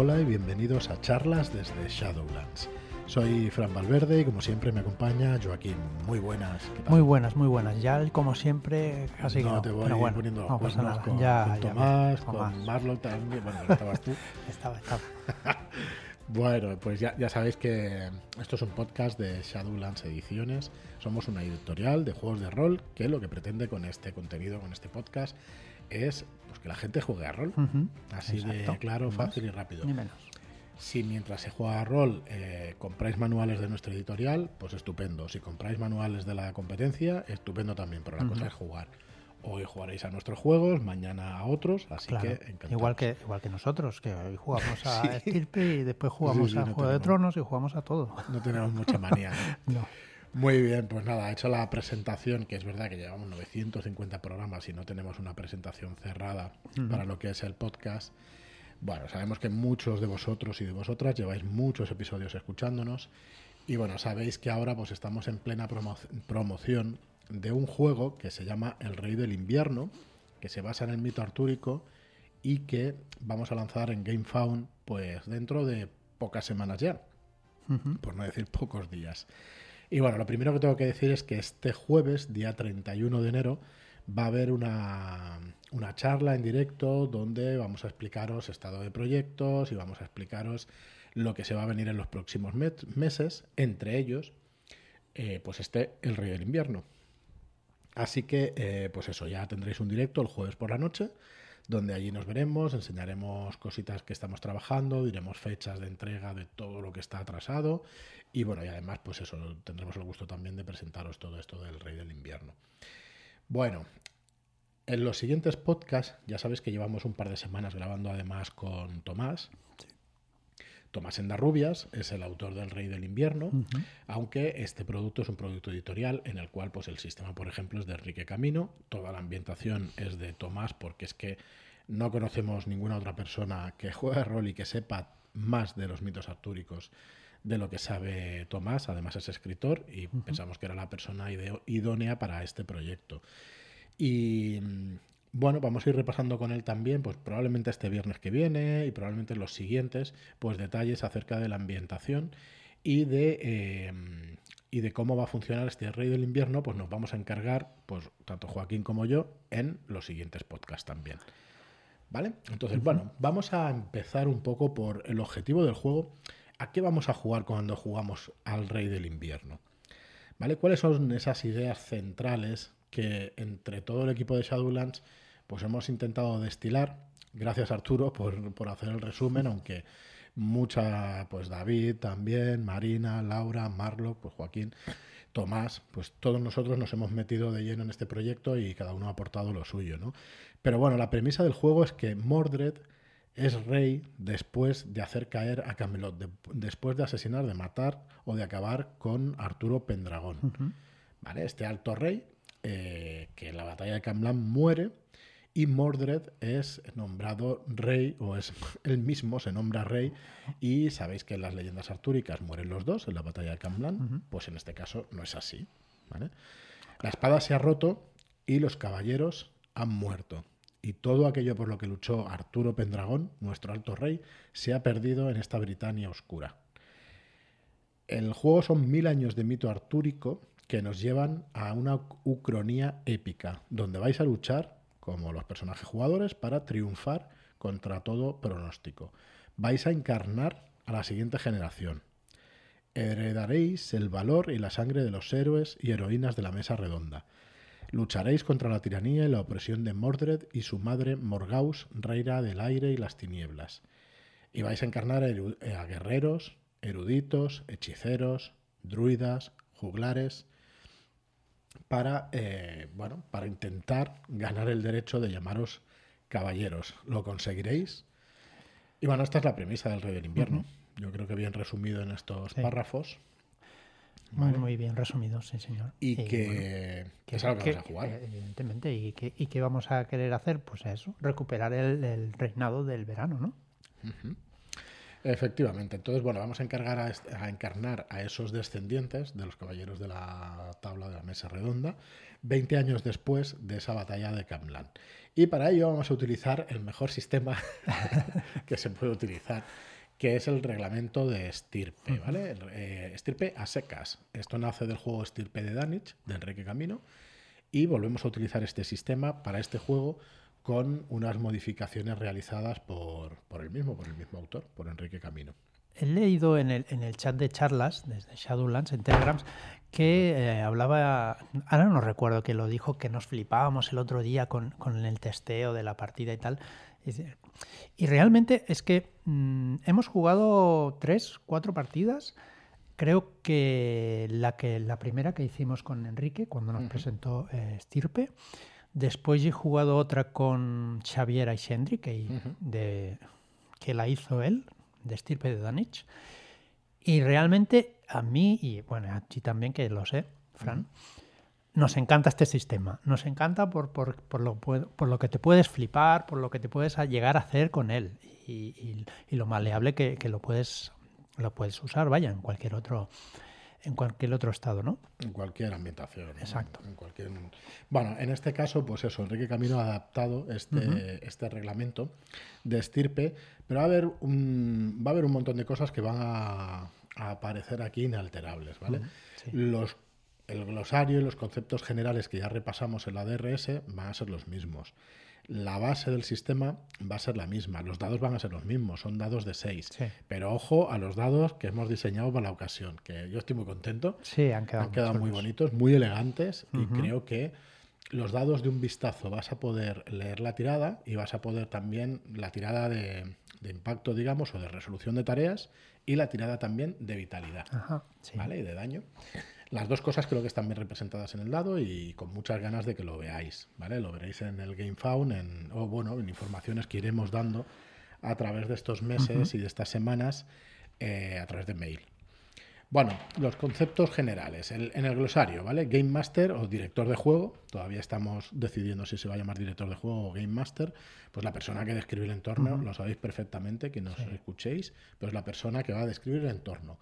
Hola y bienvenidos a charlas desde Shadowlands. Soy Fran Valverde y como siempre me acompaña Joaquín. Muy buenas. ¿qué tal? Muy buenas, muy buenas. Ya como siempre, casi no, que no. te voy pero bueno, poniendo los no pasa nada. con, ya, con ya Tomás, ves, con Tomás. Marlon también. Bueno, no estabas tú. Estaba, estaba. Bueno, pues ya, ya sabéis que esto es un podcast de Shadowlands Ediciones. Somos una editorial de juegos de rol que lo que pretende con este contenido, con este podcast, es pues, que la gente juegue a rol. Así de claro, fácil y rápido. Ni menos. Si mientras se juega a rol eh, compráis manuales de nuestra editorial, pues estupendo. Si compráis manuales de la competencia, estupendo también, pero la cosa es jugar. Hoy jugaréis a nuestros juegos, mañana a otros, así Claro. que encantados. Igual que, igual que nosotros, que hoy jugamos a Sí. Estirpe y después jugamos Sí, sí, a no Juego de Tronos y jugamos a todo. No tenemos mucha manía. ¿no? No. Muy bien, pues nada, he hecho la presentación, que es verdad que llevamos 950 programas y no tenemos una presentación cerrada para lo que es el podcast. Bueno, sabemos que muchos de vosotros y de vosotras lleváis muchos episodios escuchándonos y bueno, sabéis que ahora pues estamos en plena promo- promoción de un juego que se llama El Rey del Invierno, que se basa en el mito artúrico y que vamos a lanzar en GameFound pues dentro de pocas semanas ya por no decir pocos días. Y bueno, lo primero que tengo que decir es que este jueves, día 31 de enero, va a haber una, una charla en directo donde vamos a explicaros estado de proyectos y vamos a explicaros lo que se va a venir en los próximos meses, entre ellos, eh, pues este El Rey del Invierno. Así que, eh, pues eso, ya tendréis un directo el jueves por la noche, donde allí nos veremos, enseñaremos cositas que estamos trabajando, diremos fechas de entrega de todo lo que está atrasado y bueno, y además, pues eso, tendremos el gusto también de presentaros todo esto del Rey del Invierno. Bueno, en los siguientes podcasts, ya sabéis que llevamos un par de semanas grabando además con Tomás. Tomás Endarrubias es el autor del Rey del Invierno, aunque este producto es un producto editorial en el cual pues el sistema, por ejemplo, es de Enrique Camino, toda la ambientación es de Tomás porque es que no conocemos ninguna otra persona que juegue rol y que sepa más de los mitos artúricos de lo que sabe Tomás, además es escritor y pensamos que era la persona idónea para este proyecto. Y mm, bueno, vamos a ir repasando con él también, pues probablemente este viernes que viene y probablemente los siguientes, pues detalles acerca de la ambientación y de, eh, y de cómo va a funcionar este Rey del Invierno, pues nos vamos a encargar, pues tanto Joaquín como yo, en los siguientes podcasts también. ¿Vale? Entonces, bueno, vamos a empezar un poco por el objetivo del juego. ¿A qué vamos a jugar cuando jugamos al Rey del Invierno? ¿Vale? ¿Cuáles son esas ideas centrales que entre todo el equipo de Shadowlands pues hemos intentado destilar? Gracias Arturo por, por hacer el resumen, aunque mucha, pues David también, Marina, Laura, Marlo, pues Joaquín, Tomás, pues todos nosotros nos hemos metido de lleno en este proyecto y cada uno ha aportado lo suyo, ¿no? Pero bueno, la premisa del juego es que Mordred es rey después de hacer caer a Camelot, de- después de asesinar, de matar o de acabar con Arturo Pendragón. ¿Vale? Este alto rey, eh, que en la batalla de Camlan muere, y Mordred es nombrado rey, o es él mismo se nombra rey, y sabéis que en las leyendas artúricas mueren los dos en la batalla de Camlan, pues en este caso no es así. ¿vale? La espada se ha roto y los caballeros han muerto. Y todo aquello por lo que luchó Arturo Pendragón, nuestro alto rey, se ha perdido en esta Britania oscura. El juego son mil años de mito artúrico que nos llevan a una ucronía épica, donde vais a luchar, como los personajes jugadores, para triunfar contra todo pronóstico. Vais a encarnar a la siguiente generación. Heredaréis el valor y la sangre de los héroes y heroínas de la mesa redonda. Lucharéis contra la tiranía y la opresión de Mordred y su madre Morgaus, reina del aire y las tinieblas. Y vais a encarnar a, guerreros, eruditos, hechiceros, druidas, juglares, para, eh, bueno, para intentar ganar el derecho de llamaros caballeros. ¿Lo conseguiréis? Y bueno, esta es la premisa del Rey del Invierno. Yo creo que bien resumido en estos Sí. párrafos. Muy, ¿vale? muy bien resumido, sí, señor. Y bueno, que, que- es algo que que- vamos a jugar. Evidentemente. ¿Y qué, ¿Y qué vamos a querer hacer? Pues eso, recuperar el, el reinado del verano, ¿no? Efectivamente. Entonces, bueno, vamos a, encargar a, encarnar a esos descendientes de los caballeros de la tabla de la mesa redonda, 20 años después de esa batalla de Camlan. Y para ello vamos a utilizar el mejor sistema que se puede utilizar, que es el reglamento de estirpe, ¿vale? Eh, estirpe a secas. Esto nace del juego Estirpe de Danich, de Enrique Camino, y volvemos a utilizar este sistema para este juego con unas modificaciones realizadas por, por el mismo, por el mismo autor, por Enrique Camino. He leído en el, en el chat de charlas desde Shadowlands en Telegrams que eh, hablaba, ahora no recuerdo que lo dijo, que nos flipábamos el otro día con, con el testeo de la partida y tal. Y realmente es que mm, hemos jugado tres, cuatro partidas. Creo que la, que la primera que hicimos con Enrique, cuando nos presentó eh, Stirpe. Después he jugado otra con Xavier Aixendri, que, de, que la hizo él, de Stirpe de Danich. Y realmente a mí, y bueno, a ti también, que lo sé, Fran, nos encanta este sistema. Nos encanta por, por, por lo, pue- por lo que te puedes flipar, por lo que te puedes llegar a hacer con él y, y- y lo maleable que, que lo, puedes, lo puedes usar, vaya, en cualquier otro en cualquier otro estado, ¿no? En cualquier ambientación. Exacto. En cualquier... Bueno, en este caso, pues eso, Enrique Camino ha adaptado este, este reglamento de estirpe, pero va a haber un, va a haber un montón de cosas que van a, a aparecer aquí inalterables, ¿vale? sí. Los, el glosario y los conceptos generales que ya repasamos en la DRS van a ser los mismos. La base del sistema va a ser la misma, los dados van a ser los mismos, son dados de 6. Sí. Pero ojo a los dados que hemos diseñado para la ocasión, que yo estoy muy contento. Sí, han quedado, Han quedado muy bonitos, muy elegantes y creo que los dados de un vistazo vas a poder leer la tirada y vas a poder también la tirada de, de impacto, digamos, o de resolución de tareas y la tirada también de vitalidad, Ajá, sí. ¿vale? Y de daño. Las dos cosas creo que están bien representadas en el dado y con muchas ganas de que lo veáis, ¿vale? Lo veréis en el Game Found en, o bueno, en informaciones que iremos dando a través de estos meses y de estas semanas eh, a través de mail. Bueno, los conceptos generales. El- en el glosario, ¿vale? Game Master o director de juego. Todavía estamos decidiendo si se va a llamar director de juego o Game Master. Pues la persona que describe el entorno, lo sabéis perfectamente, que nos escuchéis, pero es la persona que va a describir el entorno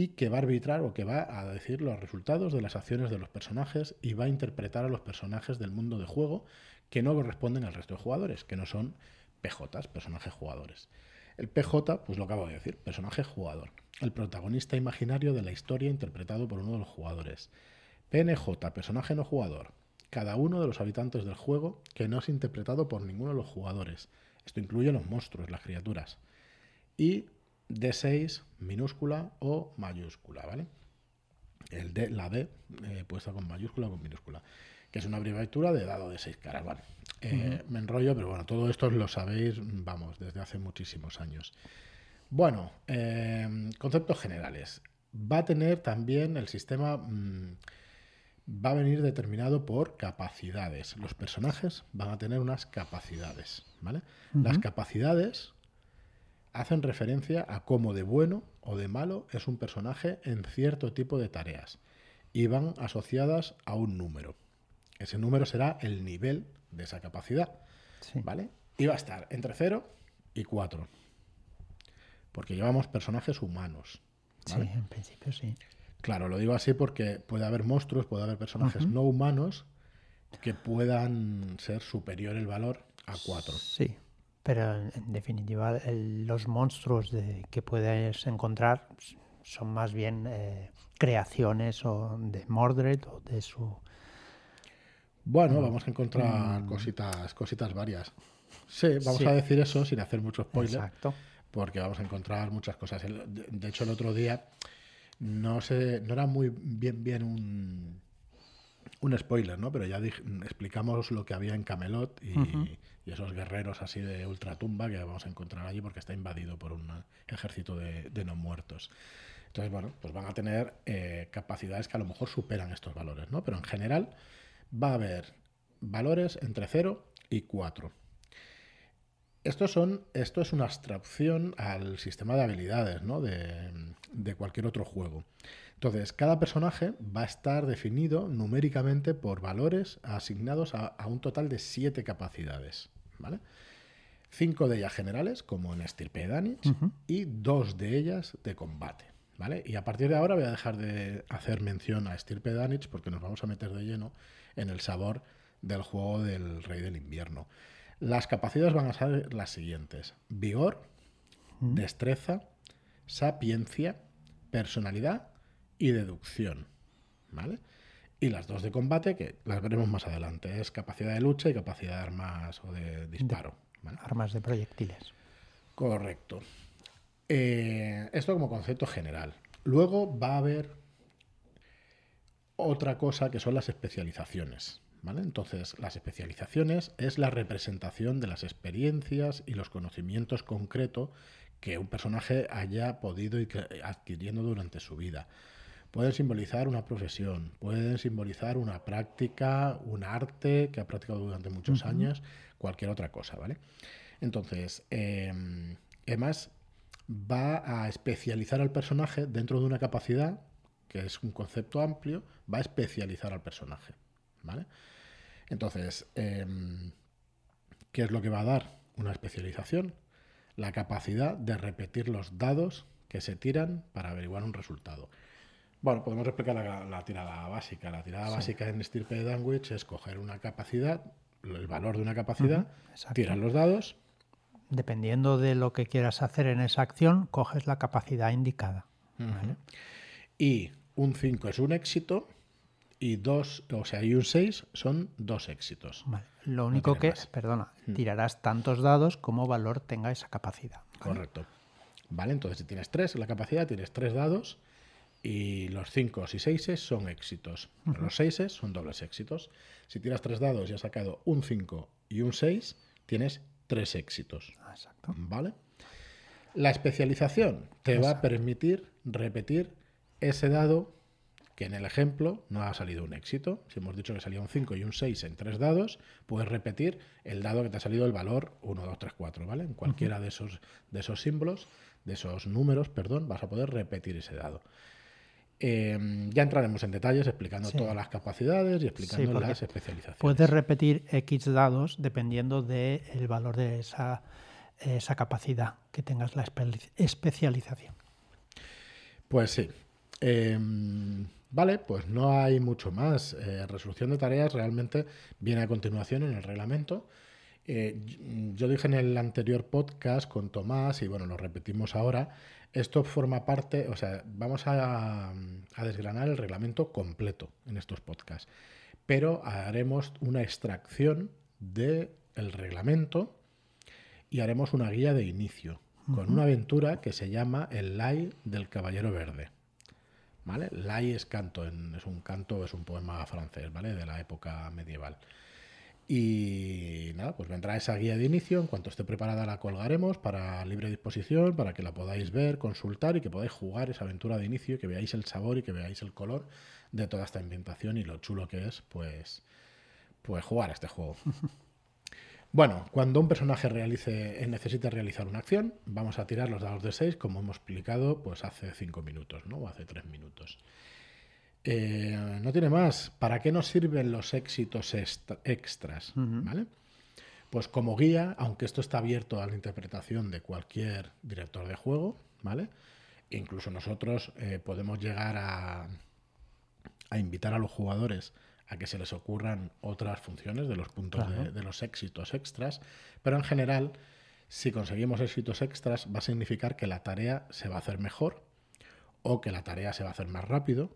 y que va a arbitrar o que va a decir los resultados de las acciones de los personajes y va a interpretar a los personajes del mundo de juego que no corresponden al resto de jugadores, que no son PJs, personajes jugadores. El PJ, pues lo acabo de decir, personaje jugador. El protagonista imaginario de la historia interpretado por uno de los jugadores. PNJ, personaje no jugador. Cada uno de los habitantes del juego que no es interpretado por ninguno de los jugadores. Esto incluye los monstruos, las criaturas. Y D6 minúscula o mayúscula, ¿vale? El D, la D eh, puesta con mayúscula o con minúscula, que es una abreviatura de dado de seis caras. Bueno, eh, me enrollo, pero bueno, todo esto lo sabéis, vamos, desde hace muchísimos años. Bueno, eh, conceptos generales. Va a tener también el sistema, mm, va a venir determinado por capacidades. Los personajes van a tener unas capacidades, ¿vale? Las capacidades hacen referencia a cómo de bueno o de malo es un personaje en cierto tipo de tareas y van asociadas a un número. Ese número será el nivel de esa capacidad, Sí. ¿vale? Y va a estar entre 0 y 4. Porque llevamos personajes humanos. Sí, en principio sí. Claro, lo digo así porque puede haber monstruos, puede haber personajes no humanos que puedan ser superior el valor a 4. Sí, pero en, en definitiva el- los monstruos de, que puedes encontrar son más bien eh, creaciones o de Mordred o de su... Bueno, vamos a encontrar cositas, cositas varias. Sí, vamos Sí. a decir eso sin hacer mucho spoiler, Exacto. porque vamos a encontrar muchas cosas. De hecho, el otro día no sé, no era muy bien bien un, un spoiler, ¿no? Pero ya explicamos lo que había en Camelot y, y esos guerreros así de ultratumba que vamos a encontrar allí porque está invadido por un ejército de, de no muertos. Entonces, bueno, pues van a tener eh, capacidades que a lo mejor superan estos valores, ¿no? Pero en general va a haber valores entre 0 y 4. Estos son, esto es una abstracción al sistema de habilidades ¿no? de, de cualquier otro juego. Entonces, cada personaje va a estar definido numéricamente por valores asignados a, a un total de 7 capacidades. ¿vale? cinco de ellas generales, como en Estirpe Danich, y dos de ellas de combate. ¿Vale? Y a partir de ahora voy a dejar de hacer mención a Estirpe Danich porque nos vamos a meter de lleno en el sabor del juego del Rey del Invierno. Las capacidades van a ser las siguientes: vigor, destreza, sapiencia, personalidad y deducción. ¿Vale? Y las dos de combate, que las veremos más adelante, es capacidad de lucha y capacidad de armas o de disparo. Armas de proyectiles. Correcto. Eh, esto como concepto general. Luego va a haber otra cosa que son las especializaciones. ¿vale? Entonces, las especializaciones es la representación de las experiencias y los conocimientos concretos que un personaje haya podido ir adquiriendo durante su vida. Pueden simbolizar una profesión, pueden simbolizar una práctica, un arte que ha practicado durante muchos años, cualquier otra cosa, ¿vale? Entonces, em, además, va a especializar al personaje dentro de una capacidad, que es un concepto amplio, va a especializar al personaje, ¿vale? Entonces, em, ¿qué es lo que va a dar una especialización? La capacidad de repetir los dados que se tiran para averiguar un resultado. Bueno, podemos explicar la, tirada básica. La tirada básica en Stirpe de Danwich es coger una capacidad, el valor de una capacidad, tirar los dados. Dependiendo de lo que quieras hacer en esa acción, coges la capacidad indicada. Y un 5 es un éxito y dos, o sea, y un 6 son dos éxitos. Lo único que, es, perdona, tirarás tantos dados como valor tenga esa capacidad. Correcto. Vale, entonces si tienes tres en la capacidad, tienes tres dados y los 5 y 6 son éxitos. Los 6 son dobles éxitos. Si tiras tres dados y has sacado un 5 y un 6, tienes tres éxitos. Exacto. ¿Vale? La especialización te va a permitir repetir ese dado que en el ejemplo no ha salido un éxito. Si hemos dicho que salía un 5 y un 6 en tres dados, puedes repetir el dado que te ha salido el valor 1, 2, 3, 4, ¿vale? En cualquiera de, esos, de esos símbolos, de esos números, perdón, vas a poder repetir ese dado. Em, ya entraremos en detalles explicando todas las capacidades y explicando las especializaciones. Puedes repetir X dados dependiendo del valor de esa, esa, capacidad que tengas la especialización. Pues sí. Em, vale, pues no hay mucho más. Eh, resolución de tareas realmente viene a continuación en el reglamento. Eh, yo dije en el anterior podcast con Tomás, y bueno, lo repetimos ahora, esto forma parte, o sea, vamos a, desgranar el reglamento completo en estos podcasts, pero haremos una extracción del reglamento y haremos una guía de inicio con una aventura que se llama El Lai del Caballero Verde. ¿Vale? Lai es canto, es un canto, es un poema francés, ¿vale? De la época medieval. Y nada, pues vendrá esa guía de inicio. En cuanto esté preparada, la colgaremos para libre disposición, para que la podáis ver, consultar y que podáis jugar esa aventura de inicio, y que veáis el sabor y que veáis el color de toda esta ambientación y lo chulo que es, pues, pues jugar a este juego. Bueno, cuando un personaje realice, necesite realizar una acción, vamos a tirar los dados de 6, como hemos explicado pues hace 5 minutos, ¿no? O hace 3 minutos. Eh, no tiene más. ¿Para qué nos sirven los éxitos extras? ¿Vale? Pues como guía, aunque esto está abierto a la interpretación de cualquier director de juego, ¿vale? Incluso nosotros eh, podemos llegar a, a, invitar a los jugadores a que se les ocurran otras funciones de los puntos de, de los éxitos extras, pero en general, si conseguimos éxitos extras, va a significar que la tarea se va a hacer mejor o que la tarea se va a hacer más rápido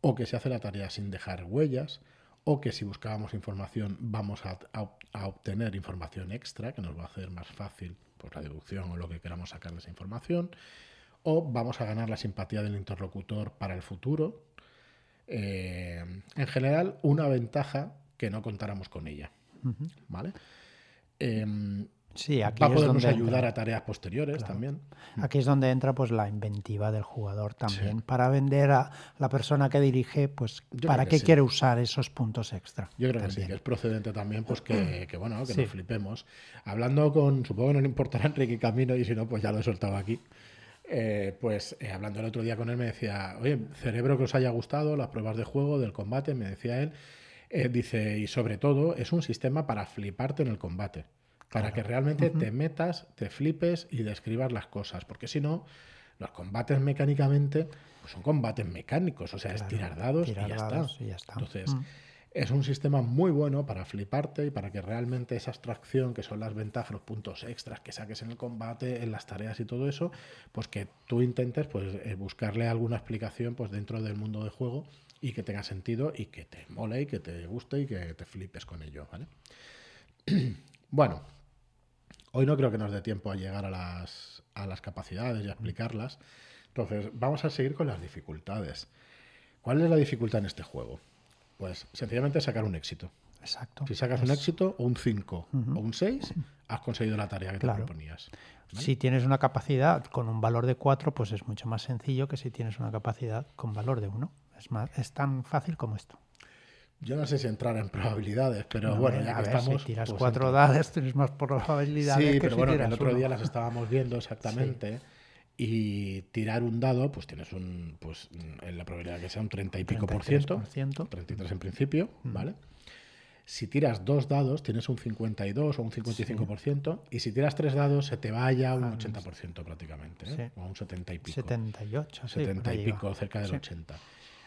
o que se hace la tarea sin dejar huellas, o que si buscábamos información vamos a, obtener información extra que nos va a hacer más fácil por la deducción o lo que queramos sacar de esa información, o vamos a ganar la simpatía del interlocutor para el futuro. Eh, en general, una ventaja que no contáramos con ella. ¿Vale? Em, Sí, aquí Va a podernos ayudar a tareas posteriores también. Aquí es donde entra pues la inventiva del jugador también. Para vender a la persona que dirige pues para qué quiere usar esos puntos extra. Yo creo que sí, que es procedente también pues que, bueno, que nos flipemos. Hablando con, supongo que no le importará Enrique Camino y si no pues ya lo he soltado aquí. Eh, pues eh, hablando el otro día con él me decía, oye, cerebro que os haya gustado, las pruebas de juego, del combate, me decía él, eh, dice, y sobre todo es un sistema para fliparte en el combate para que realmente te metas, te flipes y describas las cosas, porque si no, los combates mecánicamente pues son combates mecánicos, o sea, es tirar dados, y, ya está. Entonces, mm. es un sistema muy bueno para fliparte y para que realmente esa abstracción, que son las ventajas, los puntos extras que saques en el combate, en las tareas y todo eso, pues que tú intentes pues, eh, buscarle alguna explicación pues, dentro del mundo de juego y que tenga sentido y que te mole y que te guste y que te flipes con ello, ¿vale? bueno, Hoy no creo que nos dé tiempo a llegar a las, a las capacidades y a explicarlas. Entonces, vamos a seguir con las dificultades. ¿Cuál es la dificultad en este juego? Pues sencillamente sacar un éxito. Exacto. Si sacas un éxito, o un 5 o un 6, has conseguido la tarea que te proponías. Si tienes una capacidad con un valor de 4, pues es mucho más sencillo que si tienes una capacidad con valor de 1. Es, es tan fácil como esto. Yo no sé si entrar en probabilidades, pero bueno, ya que estamos. Si tiras pues cuatro dados, tienes más probabilidades. Sí, pero bueno, el otro día las estábamos viendo exactamente. Y tirar un dado, pues tienes un. Pues en la probabilidad que sea un 30 y pico por ciento. 33 en principio, mm. ¿vale? Si tiras dos dados, tienes un 52 o un 55%. Y si tiras tres dados, se te vaya un 80% prácticamente. ¿eh? O un 70 y pico. 78, 70 y pico, cerca del 80.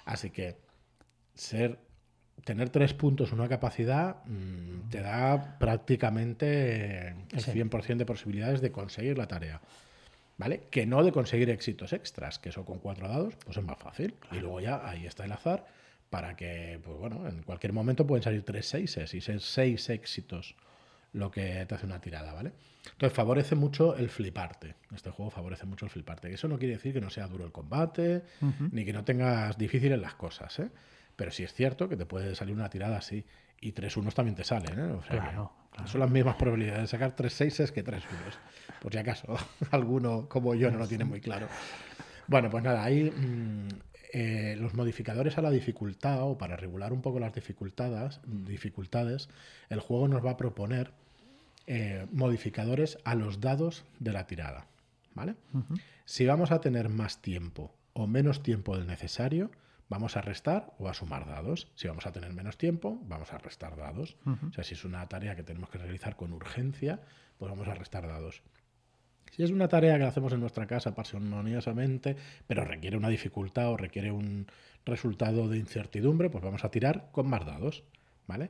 Así que ser tener tres puntos, una capacidad, mm, te da prácticamente el 100% de posibilidades de conseguir la tarea. ¿Vale? Que no de conseguir éxitos extras, que eso con cuatro dados, pues es más fácil. Y luego ya ahí está el azar para que, pues bueno, en cualquier momento pueden salir tres seises y ser seis éxitos lo que te hace una tirada, ¿vale? Entonces favorece mucho el fliparte. Este juego favorece mucho el fliparte. Eso no quiere decir que no sea duro el combate, ni que no tengas difíciles las cosas, ¿eh? Pero sí es cierto que te puede salir una tirada así. Y tres unos también te salen, ¿eh? O sea, Son las mismas probabilidades de sacar tres seises que tres unos. Por si acaso alguno como yo no lo tiene muy claro. Bueno, pues nada, ahí mm, eh, los modificadores a la dificultad o para regular un poco las dificultades, dificultades el juego nos va a proponer eh, modificadores a los dados de la tirada. ¿vale? Si vamos a tener más tiempo o menos tiempo del necesario, vamos a restar o a sumar dados. Si vamos a tener menos tiempo, vamos a restar dados. O sea, si es una tarea que tenemos que realizar con urgencia, pues vamos a restar dados. Si es una tarea que hacemos en nuestra casa parsimoniosamente, pero requiere una dificultad o requiere un resultado de incertidumbre, pues vamos a tirar con más dados. ¿vale?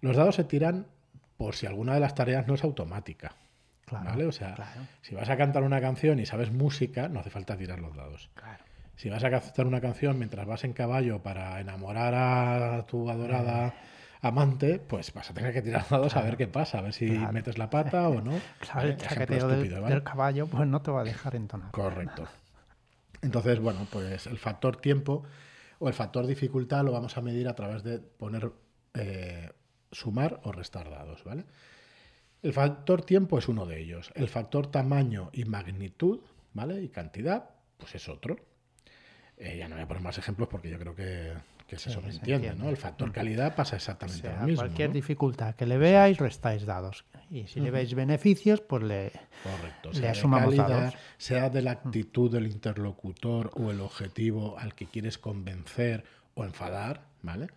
Los dados se tiran por si alguna de las tareas no es automática. ¿vale? O sea, si vas a cantar una canción y sabes música, no hace falta tirar los dados. Claro si vas a cantar una canción mientras vas en caballo para enamorar a tu adorada amante, pues vas a tener que tirar dados a ver qué pasa, a ver si metes la pata o no. Claro, el chaqueteo del, caballo pues no te va a dejar entonar. Correcto. Entonces, bueno, pues el factor tiempo o el factor dificultad lo vamos a medir a través de poner eh, sumar o restar dados, ¿vale? El factor tiempo es uno de ellos. El factor tamaño y magnitud, ¿vale? Y cantidad, pues es otro. Eh, ya no voy a poner más ejemplos porque yo creo que, que eso me entiende, ¿no? El factor calidad pasa exactamente lo mismo. Cualquier dificultad que le veáis, restáis dados. Y si le veis beneficios, pues le, Correcto. le asumamos dados. Sea de la actitud del interlocutor o el objetivo al que quieres convencer o enfadar, ¿vale?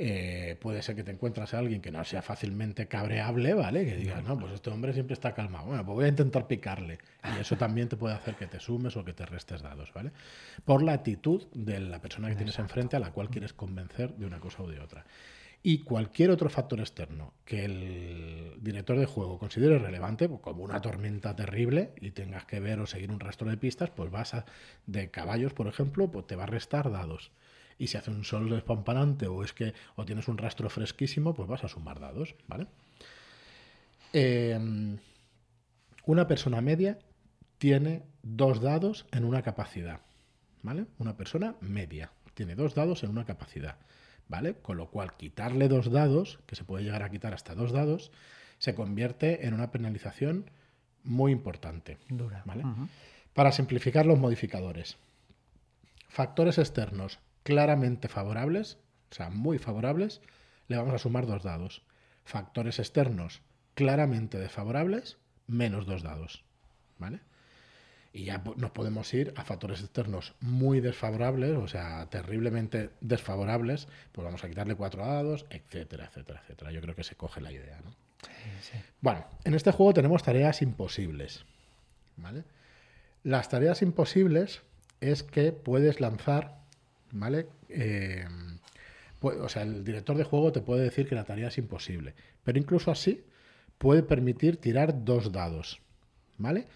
Eh, puede ser que te encuentres a alguien que no sea fácilmente cabreable, ¿vale? Que digas, no, pues este hombre siempre está calmado. Bueno, pues voy a intentar picarle. Y eso también te puede hacer que te sumes o que te restes dados, ¿vale? Por la actitud de la persona que tienes enfrente a la cual quieres convencer de una cosa o de otra. Y cualquier otro factor externo que el director de juego considere relevante, pues como una tormenta terrible y tengas que ver o seguir un rastro de pistas, pues vas a, de caballos, por ejemplo, pues te va a restar dados y si hace un sol despampanante o es que o tienes un rastro fresquísimo, pues vas a sumar dados, ¿vale? Em, una persona media tiene dos dados en una capacidad, ¿vale? Una persona media tiene dos dados en una capacidad, ¿vale? Con lo cual quitarle dos dados, que se puede llegar a quitar hasta dos dados, se convierte en una penalización muy importante, Dura. ¿vale? Para simplificar los modificadores. Factores externos claramente favorables, o sea, muy favorables, le vamos a sumar dos dados. Factores externos claramente desfavorables, menos dos dados. ¿Vale? Y ya nos podemos ir a factores externos muy desfavorables, o sea, terriblemente desfavorables, pues vamos a quitarle cuatro dados, etcétera, etcétera, etcétera. Yo creo que se coge la idea, ¿no? Bueno, en este juego tenemos tareas imposibles. ¿Vale? Las tareas imposibles es que puedes lanzar, ¿vale? Eh, o sea, el director de juego te puede decir que la tarea es imposible, pero incluso así puede permitir tirar dos dados, ¿vale?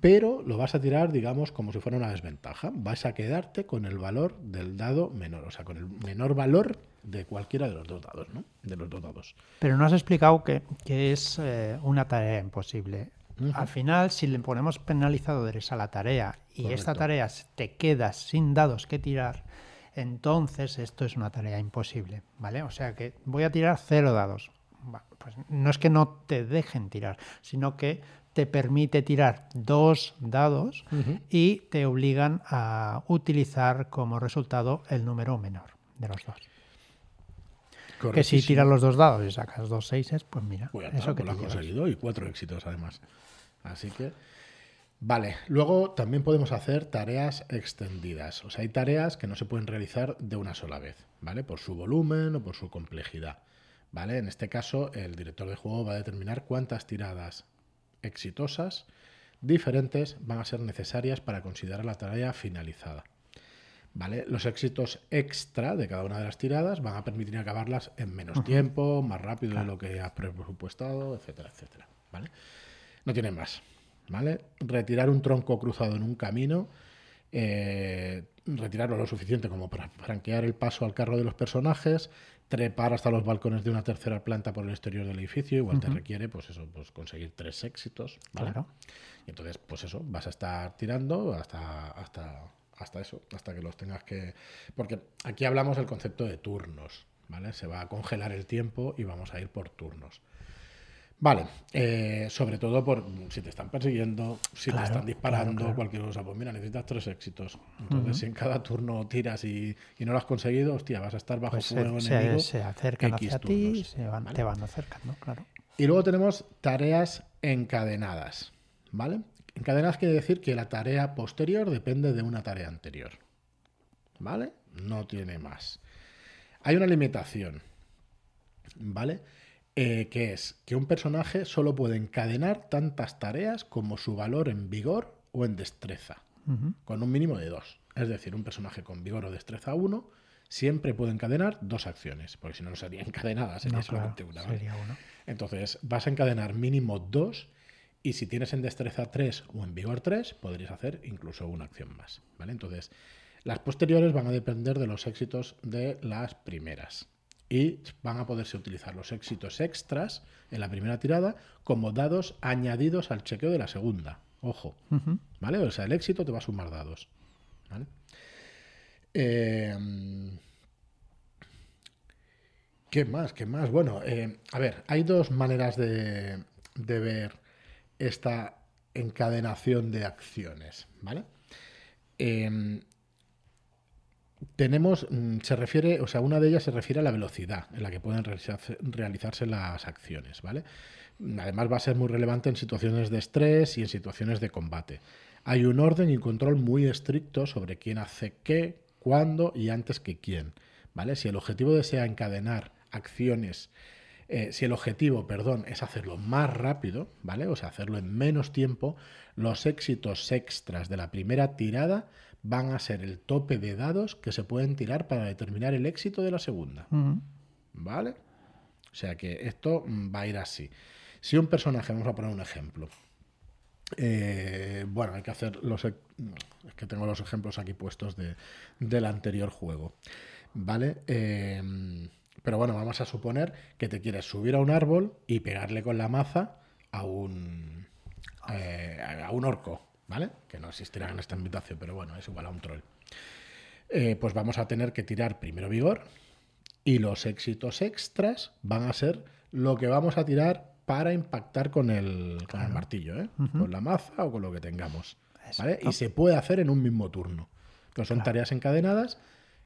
Pero lo vas a tirar, digamos, como si fuera una desventaja. Vas a quedarte con el valor del dado menor, o sea, con el menor valor de cualquiera de los dos dados, ¿no? De los dos dados. Pero no has explicado que, es eh, una tarea imposible. Al final, si le ponemos penalizadores a la tarea y esta tarea te queda sin dados que tirar, entonces esto es una tarea imposible, ¿vale? O sea que voy a tirar cero dados. Pues no es que no te dejen tirar, sino que te permite tirar dos dados y te obligan a utilizar como resultado el número menor de los dos. Que si tiras los dos dados y sacas dos seises, pues mira, pues eso que pues lo has conseguido y cuatro éxitos además. Así que, vale. Luego también podemos hacer tareas extendidas. O sea, hay tareas que no se pueden realizar de una sola vez, ¿vale? Por su volumen o por su complejidad. ¿Vale? En este caso, el director de juego va a determinar cuántas tiradas exitosas diferentes van a ser necesarias para considerar la tarea finalizada. ¿Vale? Los éxitos extra de cada una de las tiradas van a permitir acabarlas en menos tiempo, más rápido de lo que has presupuestado, etcétera, etcétera. ¿Vale? No tiene más. ¿Vale? Retirar un tronco cruzado en un camino, eh, retirarlo lo suficiente como para franquear el paso al carro de los personajes, trepar hasta los balcones de una tercera planta por el exterior del edificio, igual te requiere, pues eso, pues conseguir tres éxitos. Claro. Y entonces, pues eso, vas a estar tirando hasta, hasta, hasta eso, hasta que los tengas que. Porque aquí hablamos del concepto de turnos, ¿vale? Se va a congelar el tiempo y vamos a ir por turnos. Vale, eh, sobre todo por si te están persiguiendo, si te están disparando, cualquier cosa. Pues mira, necesitas tres éxitos. Entonces, si en cada turno tiras y, no lo has conseguido, hostia, vas a estar bajo pues fuego se, enemigo. Se, acercan hacia ti, se van, te van acercando, claro. Y luego tenemos tareas encadenadas, ¿vale? Encadenadas quiere decir que la tarea posterior depende de una tarea anterior, ¿vale? No tiene más. Hay una limitación, ¿vale? Eh, que es que un personaje solo puede encadenar tantas tareas como su valor en vigor o en destreza, con un mínimo de dos. Es decir, un personaje con vigor o destreza 1 siempre puede encadenar dos acciones, porque si no, no sería encadenada, sería solamente una. Entonces, vas a encadenar mínimo dos y si tienes en destreza 3 o en vigor 3, podrías hacer incluso una acción más. ¿vale? Entonces, las posteriores van a depender de los éxitos de las primeras y van a poderse utilizar los éxitos extras en la primera tirada como dados añadidos al chequeo de la segunda. Ojo, ¿vale? O sea, el éxito te va a sumar dados. ¿vale? Em, ¿Qué más? ¿Qué más? Bueno, eh, a ver, hay dos maneras de, de ver esta encadenación de acciones, ¿vale? Eh, tenemos, mm, se refiere, o sea, una de ellas se refiere a la velocidad en la que pueden realizarse las acciones, ¿vale? Además va a ser muy relevante en situaciones de estrés y en situaciones de combate. Hay un orden y control muy estricto sobre quién hace qué, cuándo y antes que quién, ¿vale? Si el objetivo desea encadenar acciones, eh, si el objetivo, perdón, es hacerlo más rápido, ¿vale? O sea, hacerlo en menos tiempo, los éxitos extras de la primera tirada van a ser el tope de dados que se pueden tirar para determinar el éxito de la segunda. ¿Vale? O sea que esto mm, va a ir así. Si un personaje, vamos a poner un ejemplo. Eh, bueno, hay que hacer los. Es que tengo los ejemplos aquí puestos de, del anterior juego. ¿Vale? Eh, pero bueno, vamos a suponer que te quieres subir a un árbol y pegarle con la maza a un. Eh, a un orco. ¿Vale? Que no existirá en esta invitación, pero bueno, es igual a un troll. Eh, pues vamos a tener que tirar primero vigor y los éxitos extras van a ser lo que vamos a tirar para impactar con el, martillo, ¿eh? con la maza o con lo que tengamos. ¿vale? Y se puede hacer en un mismo turno. Que son tareas encadenadas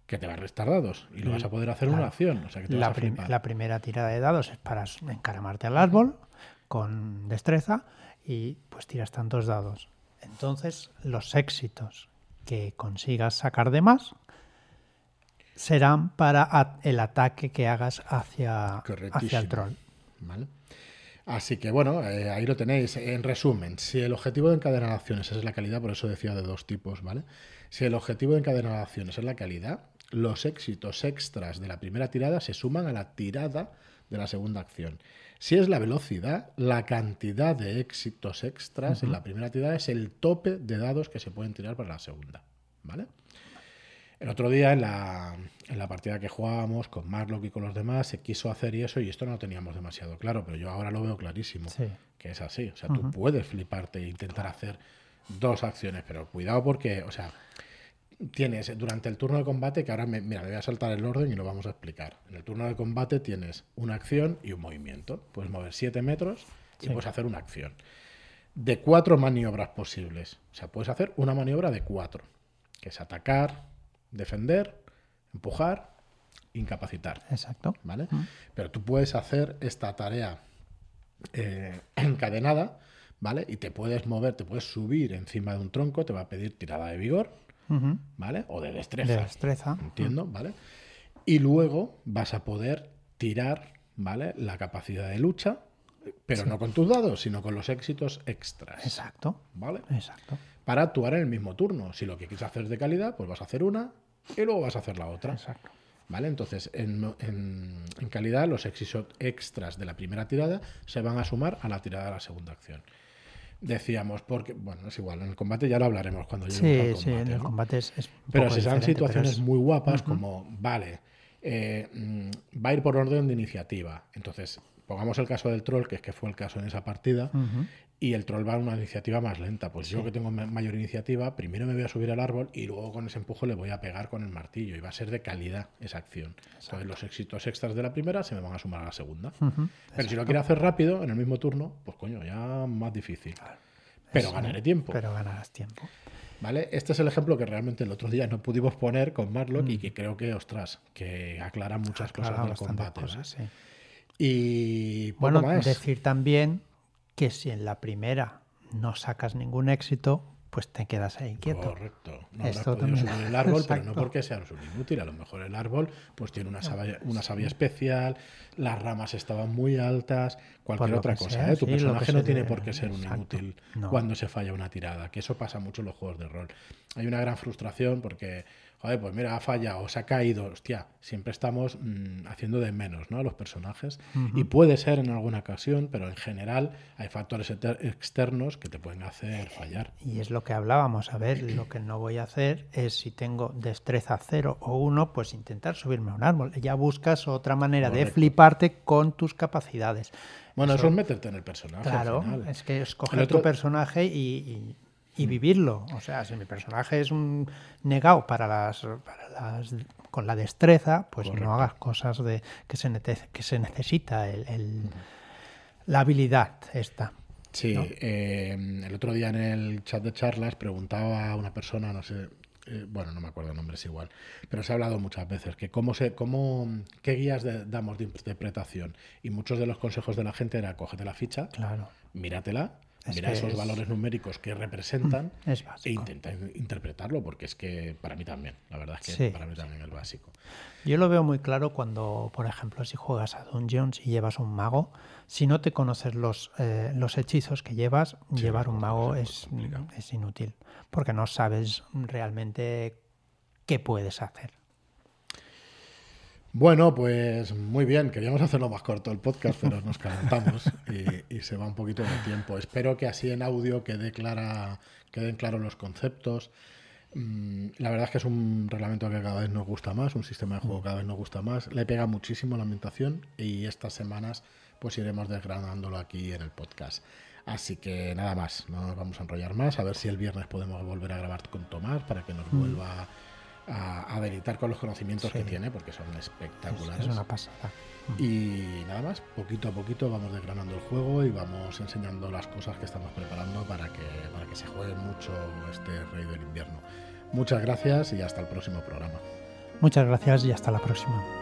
que te van a restar dados y lo vas a poder hacer una acción. la, la, primera tirada de dados es para encaramarte al árbol con destreza y pues tiras tantos dados. Entonces, los éxitos que consigas sacar de más serán para el ataque que hagas hacia, hacia el troll. Así que bueno, eh, ahí lo tenéis. En resumen, si el objetivo de encadenar acciones es la calidad, por eso decía de dos tipos, ¿vale? Si el objetivo de encadenar acciones es la calidad, los éxitos extras de la primera tirada se suman a la tirada de la segunda acción. Si es la velocidad, la cantidad de éxitos extras en la primera tirada es el tope de dados que se pueden tirar para la segunda, ¿vale? El otro día en la, en la partida que jugábamos con Marlock y con los demás se quiso hacer y eso y esto no lo teníamos demasiado claro, pero yo ahora lo veo clarísimo, Sí. que es así. O sea, tú puedes fliparte e intentar hacer dos acciones, pero cuidado porque, o sea, tienes durante el turno de combate, que ahora me, mira, me voy a saltar el orden y lo vamos a explicar. En el turno de combate tienes una acción y un movimiento. Puedes mover 7 metros y Sí. puedes hacer una acción. De cuatro maniobras posibles. O sea, puedes hacer una maniobra de cuatro, que es atacar, defender, empujar, incapacitar. Exacto. ¿Vale? Pero tú puedes hacer esta tarea eh, encadenada, ¿vale? Y te puedes mover, te puedes subir encima de un tronco, te va a pedir tirada de vigor, ¿vale? O de De destreza. destreza. Entiendo, ¿vale? Y luego vas a poder tirar, ¿vale? La capacidad de lucha, pero no con tus dados, sino con los éxitos extras. Exacto. ¿Vale? Exacto. Para actuar en el mismo turno. Si lo que quieres hacer es de calidad, pues vas a hacer una y luego vas a hacer la otra. Exacto. ¿Vale? Entonces, en, en- en calidad, los éxitos extras de la primera tirada se van a sumar a la tirada de la segunda acción. Decíamos, porque, bueno, es igual, en el combate ya lo hablaremos cuando lleguemos Sí, al sí, combate. en el combate es, Pero si sean situaciones es- muy guapas, como, vale, eh, mm, va a ir por orden de iniciativa. Entonces, pongamos el caso del troll, que es que fue el caso en esa partida. Y el troll va a una iniciativa más lenta. Pues yo que tengo ma- mayor iniciativa, primero me voy a subir al árbol y luego con ese empujo le voy a pegar con el martillo y va a ser de calidad esa acción. Entonces los éxitos extras de la primera se me van a sumar a la segunda. Pero si lo quiero hacer rápido, en el mismo turno, pues coño, ya más difícil. Pero Eso, ganaré tiempo. Pero ganarás tiempo. ¿Vale? Este es el ejemplo que realmente el otro día no pudimos poner con Marlock Mm. y que creo que, ostras, que aclara muchas cosas del combate. cosas, sí. Y poco Bueno, más. decir también que si en la primera no sacas ningún éxito, pues te quedas ahí quieto. Correcto. No habrás Esto podido también. subir el árbol, pero no porque sea un inútil. A lo mejor el árbol pues tiene una savia, una savia especial, las ramas estaban muy altas, cualquier otra cosa. sea, ¿eh? Tu sí, personaje no tiene por qué ser un exacto. inútil No. cuando se falla una tirada, que eso pasa mucho en los juegos de rol. Hay una gran frustración porque, joder, pues mira, ha fallado, se ha caído, hostia, siempre estamos mm, haciendo de menos ¿no? a los personajes. Y puede ser en alguna ocasión, pero en general hay factores externos que te pueden hacer fallar. Y es lo que hablábamos. A ver, lo que no voy a hacer es si tengo destreza 0 o 1, pues intentar subirme a un árbol. Ya buscas otra manera de fliparte con tus capacidades. Bueno, eso, Eso- es meterte en el personaje. al Claro, final. es que escoger otro- tu personaje y, y- y vivirlo. O sea, si mi personaje es un negado para las, para las con la destreza, pues Correcto. no hagas cosas de que se, que se necesita el, el- la habilidad esta. Sí, ¿no? eh, el otro día en el chat de charlas preguntaba a una persona, no sé, eh, bueno, no me acuerdo el nombre, es igual, pero se ha hablado muchas veces que cómo se, cómo, qué guías de- damos de interpretación y muchos de los consejos de la gente era cógete la ficha, Claro, míratela, Es mira esos es- valores numéricos que representan es e intenta in- interpretarlo porque es que para mí también, la verdad es que Sí, para mí también es básico. Yo lo veo muy claro cuando, por ejemplo, si juegas a Dungeons y llevas un mago, si no te conoces los, eh, los hechizos que llevas, Sí, llevar un mago es, es inútil, porque no sabes realmente qué puedes hacer. Bueno, pues muy bien, queríamos hacerlo más corto el podcast, pero nos calentamos y, y se va un poquito de tiempo. Espero que así en audio quede clara, queden claros los conceptos. Mm, La verdad es que es un reglamento que cada vez nos gusta más, un sistema de juego cada vez nos gusta más. Le pega muchísimo la ambientación y estas semanas pues iremos desgranándolo aquí en el podcast. Así que nada más, no nos vamos a enrollar más, a ver si el viernes podemos volver a grabar con Tomás para que nos vuelva a, a deleitar con los conocimientos Sí. que tiene, porque son Es, espectaculares. es una pasada. Y nada más, poquito a poquito vamos desgranando el juego y vamos enseñando las cosas que estamos preparando para que, para que se juegue mucho este Rey del Invierno. Muchas gracias y hasta el próximo programa. Muchas gracias y hasta la próxima.